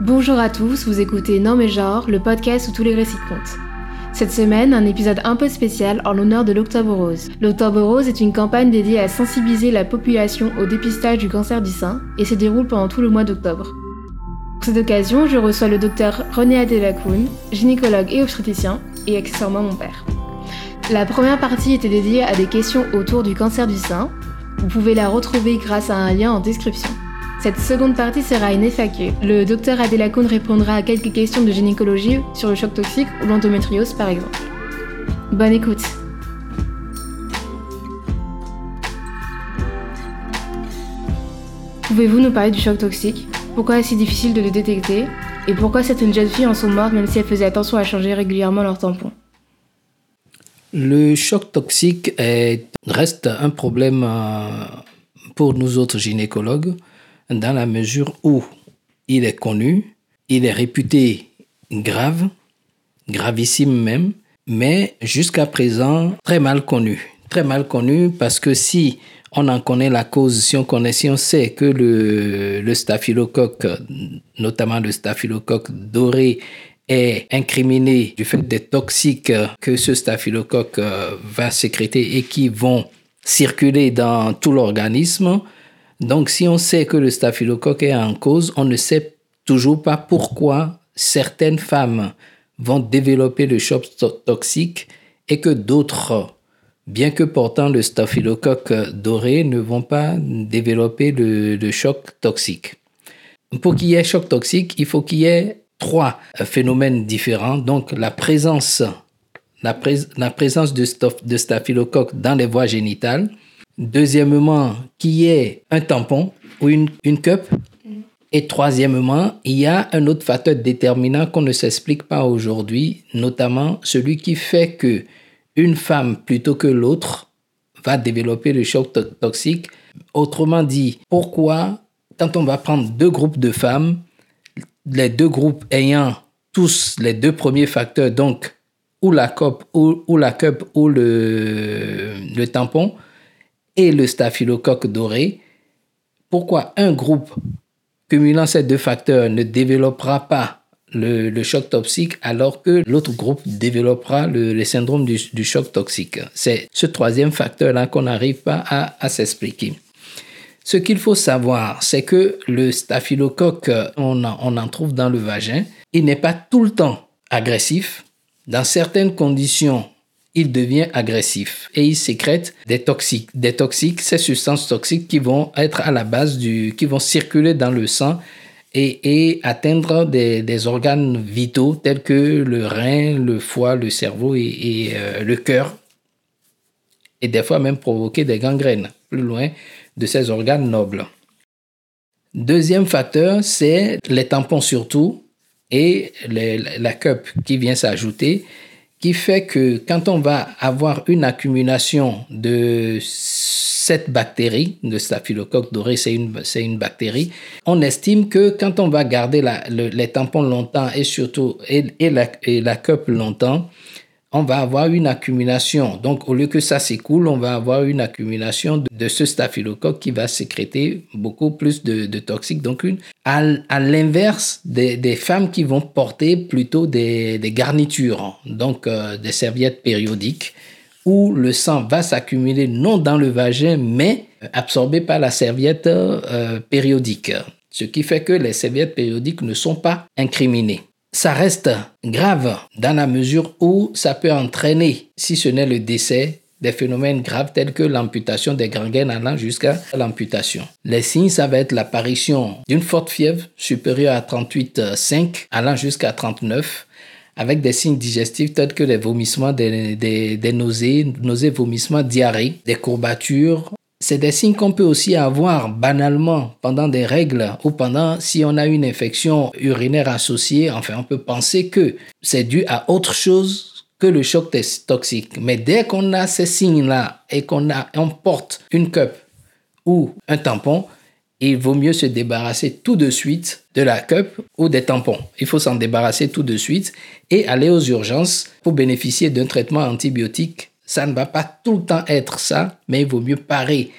Bonjour à tous, vous écoutez Non mais genre, le podcast où tous les récits comptent. Cette semaine, un épisode un peu spécial en l'honneur de l'Octobre Rose. L'Octobre Rose est une campagne dédiée à sensibiliser la population au dépistage du cancer du sein et se déroule pendant tout le mois d'octobre. Pour cette occasion, je reçois le docteur René Adelacoun, gynécologue et obstétricien, et accessoirement mon père. La première partie était dédiée à des questions autour du cancer du sein. Vous pouvez la retrouver grâce à un lien en description. Cette seconde partie sera une FAQ. Le docteur Adelacoun répondra à quelques questions de gynécologie sur le choc toxique ou l'endométriose par exemple. Bonne écoute. Pouvez-vous nous parler du choc toxique? Pourquoi est-ce si difficile de le détecter? Et pourquoi certaines jeunes filles en sont mortes même si elles faisaient attention à changer régulièrement leur tampon? Le choc toxique est, reste un problème euh, pour nous autres gynécologues dans la mesure où il est connu, il est réputé grave, gravissime même, mais jusqu'à présent très mal connu. Très mal connu parce que si on en connaît la cause, si on connaît, si on sait que le, le staphylocoque, notamment le staphylocoque doré, est incriminé du fait des toxiques que ce staphylocoque va sécréter et qui vont circuler dans tout l'organisme, donc, si on sait que le staphylocoque est en cause, on ne sait toujours pas pourquoi certaines femmes vont développer le choc toxique et que d'autres, bien que portant le staphylocoque doré, ne vont pas développer le, choc toxique. Pour qu'il y ait choc toxique, il faut qu'il y ait trois phénomènes différents. Donc, la présence, de, de staphylocoque dans les voies génitales, Deuxièmement, qui est un tampon ou une, une cup. Et troisièmement, il y a un autre facteur déterminant qu'on ne s'explique pas aujourd'hui, notamment celui qui fait que une femme plutôt que l'autre va développer le choc toxique. Autrement dit, pourquoi quand on va prendre deux groupes de femmes, les deux groupes ayant tous les deux premiers facteurs, donc ou la cup ou, ou la cup ou le, le tampon, et le staphylocoque doré, pourquoi un groupe cumulant ces deux facteurs ne développera pas le, choc toxique alors que l'autre groupe développera le, syndrome du, choc toxique? C'est ce troisième facteur-là qu'on n'arrive pas à, s'expliquer. Ce qu'il faut savoir, c'est que le staphylocoque, on on en trouve dans le vagin, il n'est pas tout le temps agressif. Dans certaines conditions, il devient agressif et il sécrète des toxiques. Des toxiques, ces substances toxiques qui vont être à la base du, qui vont circuler dans le sang et, atteindre des, organes vitaux tels que le rein, le foie, le cerveau et, euh, le cœur. Et des fois même provoquer des gangrènes plus loin de ces organes nobles. Deuxième facteur, c'est les tampons surtout et la cup qui vient s'ajouter qui fait que quand on va avoir une accumulation de cette bactérie, de staphylocoque doré, c'est une, bactérie, on estime que quand on va garder les tampons longtemps et surtout et, et, la, et la cup longtemps, on va avoir une accumulation. Donc, au lieu que ça s'écoule, on va avoir une accumulation de, ce staphylocoque qui va sécréter beaucoup plus de, toxiques. Donc, à, l'inverse des, femmes qui vont porter plutôt des, garnitures, donc euh, des serviettes périodiques, où le sang va s'accumuler non dans le vagin, mais absorbé par la serviette euh, périodique. Ce qui fait que les serviettes périodiques ne sont pas incriminées ça reste grave dans la mesure où ça peut entraîner, si ce n'est le décès, des phénomènes graves tels que l'amputation des gangrènes allant jusqu'à l'amputation. Les signes, ça va être l'apparition d'une forte fièvre supérieure à 38,5 allant jusqu'à 39 avec des signes digestifs tels que les vomissements, des, des nausées, nausées, vomissements, diarrhée, des courbatures, c'est des signes qu'on peut aussi avoir banalement pendant des règles ou pendant si on a une infection urinaire associée. Enfin, on peut penser que c'est dû à autre chose que le choc toxique. Mais dès qu'on a ces signes-là et qu'on on porte une cup ou un tampon, il vaut mieux se débarrasser tout de suite de la cup ou des tampons. Il faut s'en débarrasser tout de suite et aller aux urgences pour bénéficier d'un traitement antibiotique ça ne va pas tout le temps être ça, mais il vaut mieux parer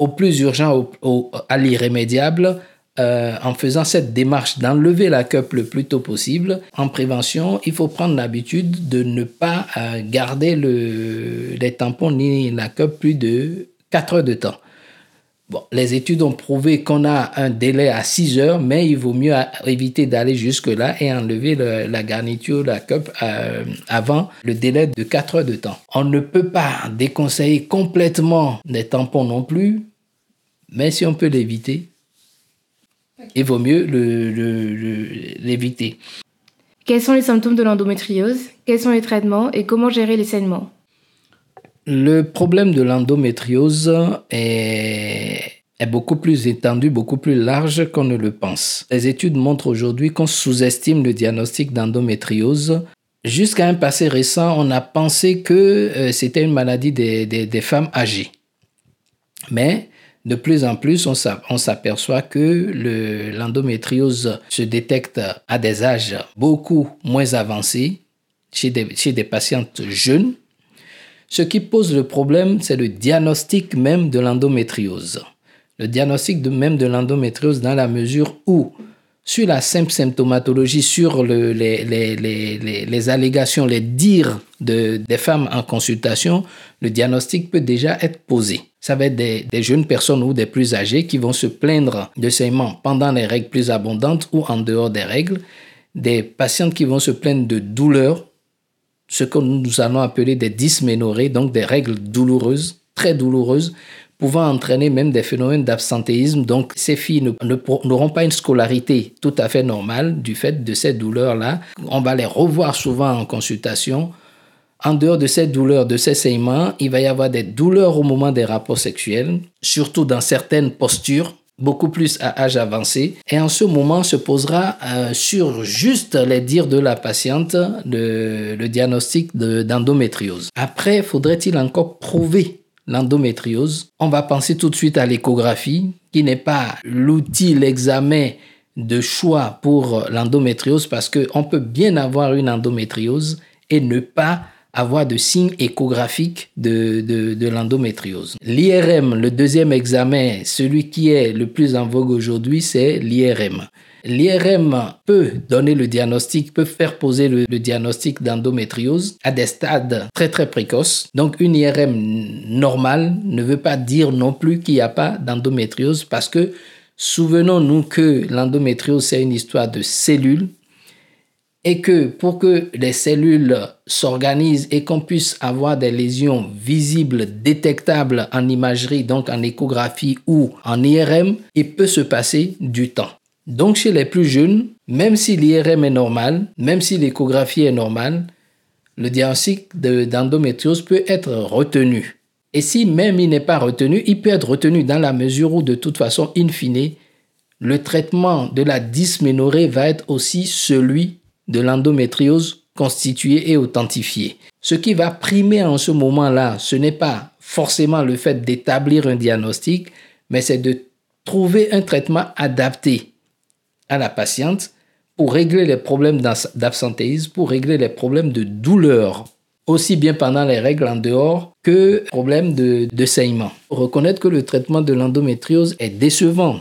au plus urgent, à l'irrémédiable, euh, en faisant cette démarche d'enlever la cup le plus tôt possible. En prévention, il faut prendre l'habitude de ne pas euh, garder le, les tampons ni la cup plus de 4 heures de temps. Bon, les études ont prouvé qu'on a un délai à 6 heures, mais il vaut mieux éviter d'aller jusque-là et enlever la garniture, la cup, euh, avant le délai de 4 heures de temps. On ne peut pas déconseiller complètement les tampons non plus, mais si on peut l'éviter, il vaut mieux l'éviter. Quels sont les symptômes de l'endométriose? Quels sont les traitements et comment gérer les saignements? Le problème de l'endométriose est, beaucoup plus étendu, beaucoup plus large qu'on ne le pense. Les études montrent aujourd'hui qu'on sous-estime le diagnostic d'endométriose. Jusqu'à un passé récent, on a pensé que euh, c'était une maladie des, femmes âgées. Mais de plus en plus, on s'aperçoit que l'endométriose se détecte à des âges beaucoup moins avancés, chez des patientes jeunes, ce qui pose le problème, c'est le diagnostic même de l'endométriose. Le diagnostic même de l'endométriose dans la mesure où, sur la simple symptomatologie, sur les, les, allégations, les dires de, des femmes en consultation, le diagnostic peut déjà être posé. Ça va être des, des, jeunes personnes ou des plus âgés qui vont se plaindre de saignements pendant les règles plus abondantes ou en dehors des règles, des patientes qui vont se plaindre de douleurs ce que nous allons appeler des dysménorrhées, donc des règles douloureuses, très douloureuses, pouvant entraîner même des phénomènes d'absentéisme. Donc ces filles n'auront pas une scolarité tout à fait normale du fait de ces douleurs-là. On va les revoir souvent en consultation. En dehors de ces douleurs, de ces saignements, il va y avoir des douleurs au moment des rapports sexuels, surtout dans certaines postures beaucoup plus à âge avancé. Et en ce moment se posera euh, sur juste les dires de la patiente le, le diagnostic d'endométriose. Après, faudrait-il encore prouver l'endométriose? On va penser tout de suite à l'échographie, qui n'est pas l'outil, l'examen de choix pour l'endométriose parce qu'on peut bien avoir une endométriose et ne pas avoir de signes échographiques de, de, l'endométriose. L'IRM, le deuxième examen, celui qui est le plus en vogue aujourd'hui, c'est l'IRM. L'IRM peut donner le diagnostic, peut faire poser le, diagnostic d'endométriose à des stades très très précoces. Donc une IRM normale ne veut pas dire non plus qu'il n'y a pas d'endométriose parce que souvenons-nous que l'endométriose c'est une histoire de cellules et que pour que les cellules s'organisent et qu'on puisse avoir des lésions visibles, détectables en imagerie, donc en échographie ou en IRM, il peut se passer du temps. Donc chez les plus jeunes, même si l'IRM est normal, même si l'échographie est normale, le diagnostic d'endométriose peut être retenu. Et si même il n'est pas retenu, il peut être retenu dans la mesure où de toute façon, in fine, le traitement de la dysménorrhée va être aussi celui de l'endométriose constituée et authentifiée. Ce qui va primer en ce moment-là, ce n'est pas forcément le fait d'établir un diagnostic, mais c'est de trouver un traitement adapté à la patiente pour régler les problèmes d'absentéisme, pour régler les problèmes de douleur, aussi bien pendant les règles en dehors que problèmes de, de saignement. Reconnaître que le traitement de l'endométriose est décevant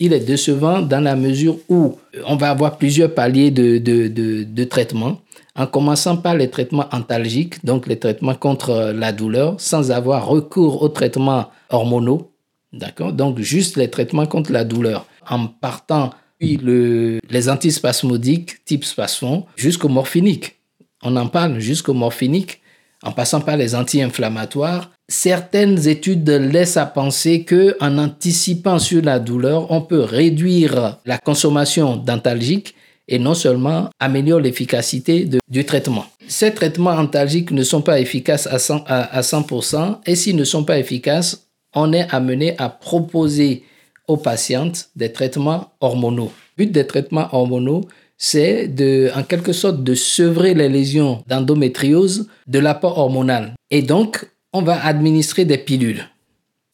il est décevant dans la mesure où on va avoir plusieurs paliers de, de, de, traitement, en commençant par les traitements antalgiques, donc les traitements contre la douleur, sans avoir recours aux traitements hormonaux, d'accord Donc juste les traitements contre la douleur, en partant puis le, les antispasmodiques type spasfon jusqu'au morphinique. On en parle jusqu'au morphinique, en passant par les anti-inflammatoires certaines études laissent à penser que en anticipant sur la douleur, on peut réduire la consommation d'antalgiques et non seulement améliorer l'efficacité du traitement. Ces traitements antalgiques ne sont pas efficaces à 100%, à 100% et s'ils ne sont pas efficaces, on est amené à proposer aux patientes des traitements hormonaux. Le but des traitements hormonaux, c'est en quelque sorte, de sevrer les lésions d'endométriose de l'apport hormonal. Et donc, on va administrer des pilules.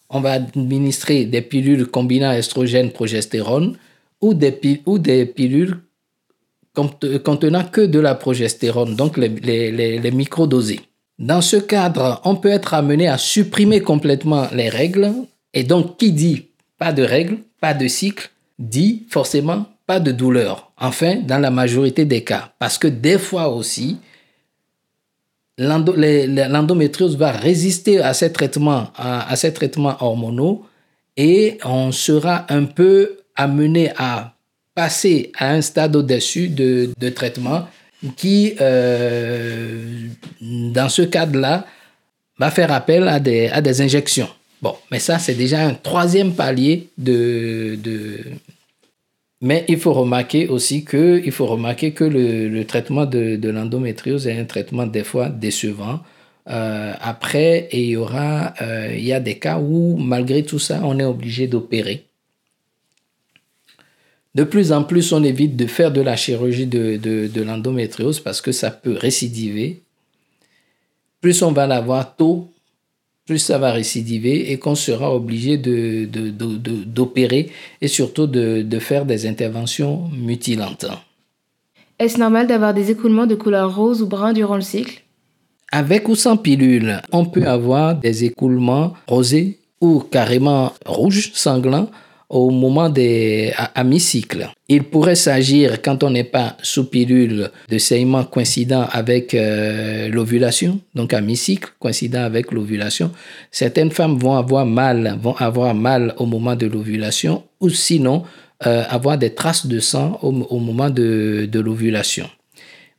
On va administrer des pilules combinant estrogène, progestérone ou des, pilules contenant que de la progestérone, donc les microdosés. Dans ce cadre, on peut être amené à supprimer complètement les règles. Et donc, qui dit pas de règles, pas de cycle, dit forcément pas de douleur. Enfin, dans la majorité des cas. Parce que des fois aussi, l'endométriose va résister à ces traitements, à, ces traitements hormonaux et on sera un peu amené à passer à un stade au-dessus de, de, traitement qui, euh, dans ce cadre-là, va faire appel à des, à des injections. Bon, mais ça, c'est déjà un troisième palier de, de... Mais il faut remarquer aussi que, il faut remarquer que le, le traitement de, de l'endométriose est un traitement des fois décevant. Euh, après, il y aura, euh, il y a des cas où, malgré tout ça, on est obligé d'opérer. De plus en plus, on évite de faire de la chirurgie de, de, de l'endométriose parce que ça peut récidiver. Plus on va l'avoir tôt, plus ça va récidiver et qu'on sera obligé d'opérer de, et surtout de, faire des interventions mutilantes. Est-ce normal d'avoir des écoulements de couleur rose ou brun durant le cycle? Avec ou sans pilule, on peut avoir des écoulements rosés ou carrément rouges, sanglants, au moment des à, mi-cycle. Il pourrait s'agir, quand on n'est pas sous pilule, de saignements coïncidents avec euh, l'ovulation, donc à mi-cycle, coïncident avec l'ovulation. Certaines femmes vont avoir mal, vont avoir mal au moment de l'ovulation, ou sinon euh, avoir des traces de sang au, moment de, l'ovulation.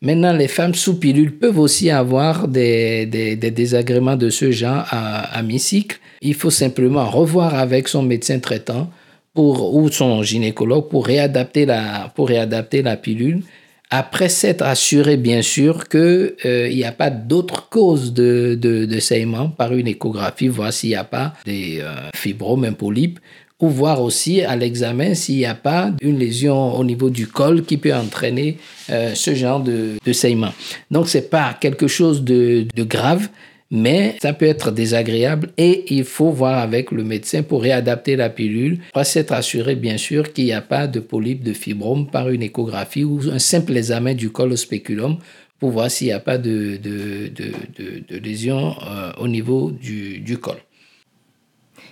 Maintenant, les femmes sous pilule peuvent aussi avoir des, des, des désagréments de ce genre à, à mi-cycle. Il faut simplement revoir avec son médecin traitant ou son gynécologue pour réadapter la, pour réadapter la pilule après s'être assuré bien sûr qu'il euh, n'y a pas d'autres causes de, de, de, saignement par une échographie, voir s'il n'y a pas des euh, fibromes, un polype, ou voir aussi à l'examen s'il n'y a pas une lésion au niveau du col qui peut entraîner euh, ce genre de, de saignement. Donc c'est pas quelque chose de, de grave, mais ça peut être désagréable et il faut voir avec le médecin pour réadapter la pilule, pour s'être assuré bien sûr qu'il n'y a pas de polype de fibrome par une échographie ou un simple examen du col au spéculum pour voir s'il n'y a pas de, de, de, de lésion euh, au niveau du, du col.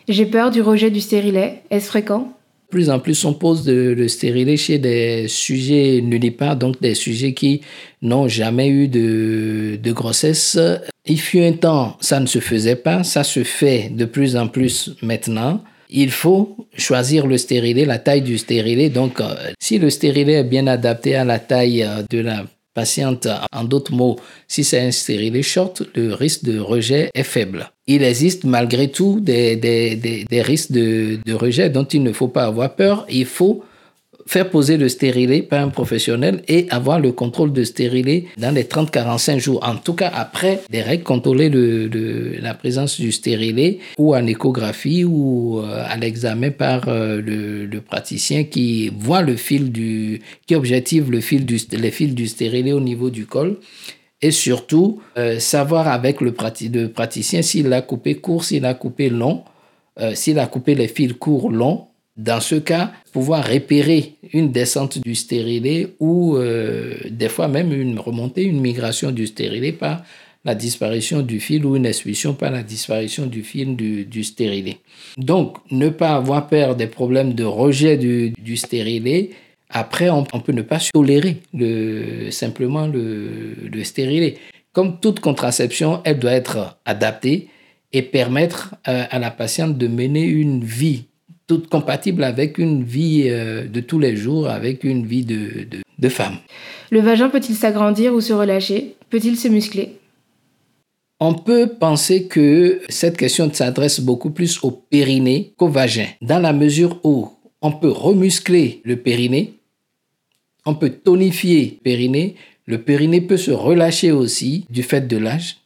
J'ai peur du rejet du stérilet. Est-ce fréquent? Plus en plus, on pose le stérilet chez des sujets nullipares, donc des sujets qui n'ont jamais eu de, de, grossesse. Il fut un temps, ça ne se faisait pas, ça se fait de plus en plus maintenant. Il faut choisir le stérilet, la taille du stérilet. Donc, euh, si le stérilet est bien adapté à la taille euh, de la patiente, en d'autres mots, si c'est un stérilet short, le risque de rejet est faible. Il existe malgré tout des, des, des, risques de, de, rejet dont il ne faut pas avoir peur. Il faut faire poser le stérilet par un professionnel et avoir le contrôle de stérilet dans les 30-45 jours. En tout cas, après des règles, contrôler le, le, la présence du stérilet ou en échographie ou euh, à l'examen par euh, le, le, praticien qui voit le fil du, qui objective le fil du, les fils du stérilet au niveau du col et surtout euh, savoir avec le, praticien s'il a coupé court, s'il a coupé long, euh, s'il a coupé les fils courts, longs. Dans ce cas, pouvoir repérer une descente du stérilet ou euh, des fois même une remontée, une migration du stérilet par la disparition du fil ou une expulsion par la disparition du fil du, du stérilet. Donc, ne pas avoir peur des problèmes de rejet du, du stérilet après, on, peut ne pas tolérer le, simplement le, le stérilet. Comme toute contraception, elle doit être adaptée et permettre euh, à la patiente de mener une vie toute compatible avec une vie euh, de tous les jours, avec une vie de, de, de femme. Le vagin peut-il s'agrandir ou se relâcher? Peut-il se muscler? On peut penser que cette question s'adresse beaucoup plus au périnée qu'au vagin, dans la mesure où on peut remuscler le périnée, on peut tonifier le périnée, le périnée peut se relâcher aussi du fait de l'âge,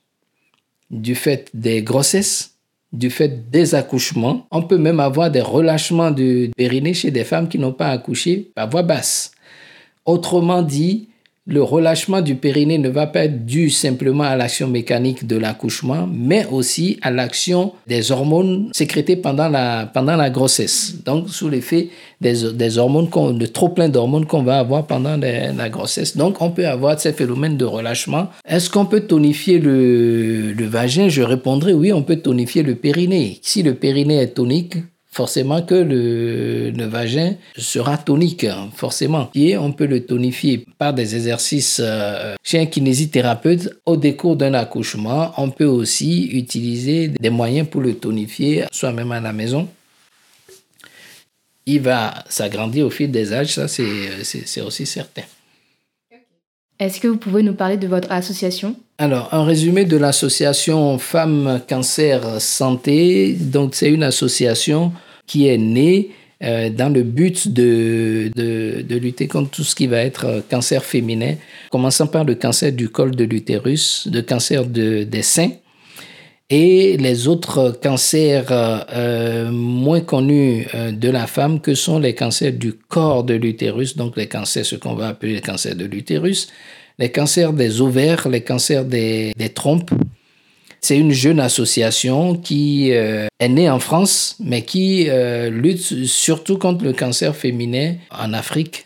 du fait des grossesses, du fait des accouchements. On peut même avoir des relâchements de périnée chez des femmes qui n'ont pas accouché par voie basse. Autrement dit, le relâchement du périnée ne va pas être dû simplement à l'action mécanique de l'accouchement, mais aussi à l'action des hormones sécrétées pendant la, pendant la grossesse. Donc, sous l'effet des, des hormones, de trop plein d'hormones qu'on va avoir pendant la grossesse. Donc, on peut avoir ces phénomènes de relâchement. Est-ce qu'on peut tonifier le, le vagin? Je répondrai oui, on peut tonifier le périnée. Si le périnée est tonique, forcément que le, vagin sera tonique, hein, forcément. Et on peut le tonifier par des exercices euh, chez un kinésithérapeute au décours d'un accouchement. On peut aussi utiliser des moyens pour le tonifier soi-même à la maison. Il va s'agrandir au fil des âges, ça c'est aussi certain. Est-ce que vous pouvez nous parler de votre association? Alors, un résumé de l'association Femmes Cancer Santé. Donc, c'est une association qui est née euh, dans le but de, de, de, lutter contre tout ce qui va être euh, cancer féminin, commençant par le cancer du col de l'utérus, le cancer de, des seins et les autres cancers euh, moins connus de la femme que sont les cancers du corps de l'utérus, donc les cancers, ce qu'on va appeler les cancers de l'utérus, les cancers des ovaires, les cancers des, trompes. C'est une jeune association qui euh, est née en France, mais qui lutte surtout contre le cancer féminin en Afrique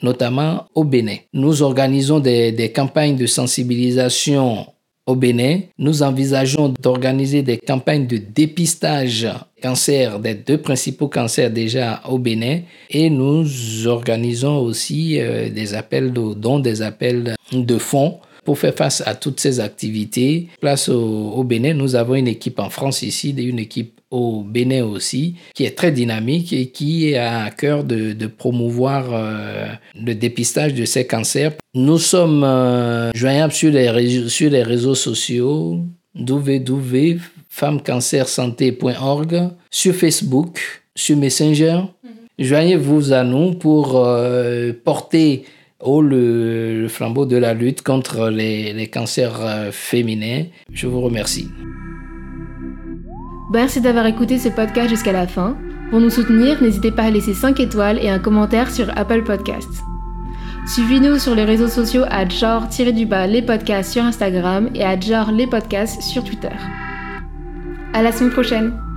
notamment au Bénin. Nous organisons des campagnes de sensibilisation au Bénin, nous envisageons d'organiser des campagnes de dépistage cancer des deux principaux cancers déjà au Bénin et nous organisons aussi euh, des appels de dons, des appels de fonds pour faire face à toutes ces activités. Place au, Bénin, nous avons une équipe en France ici, une équipe au Bénin aussi, qui est très dynamique et qui a à cœur de, promouvoir euh, le dépistage de ces cancers. Nous sommes euh, joignables sur les, réseaux, sur les réseaux sociaux www.femmecancersanté.org, sur Facebook, sur Messenger. Mhm. Joignez-vous à nous pour euh, porter haut le, flambeau de la lutte contre les, les cancers euh, féminins. Je vous remercie. Merci d'avoir écouté ce podcast jusqu'à la fin. Pour nous soutenir, n'hésitez pas à laisser 5 étoiles et un commentaire sur Apple Podcasts. Suivez-nous sur les réseaux sociaux à genre-du-bas les podcasts sur Instagram et à genre les podcasts sur Twitter. À la semaine prochaine!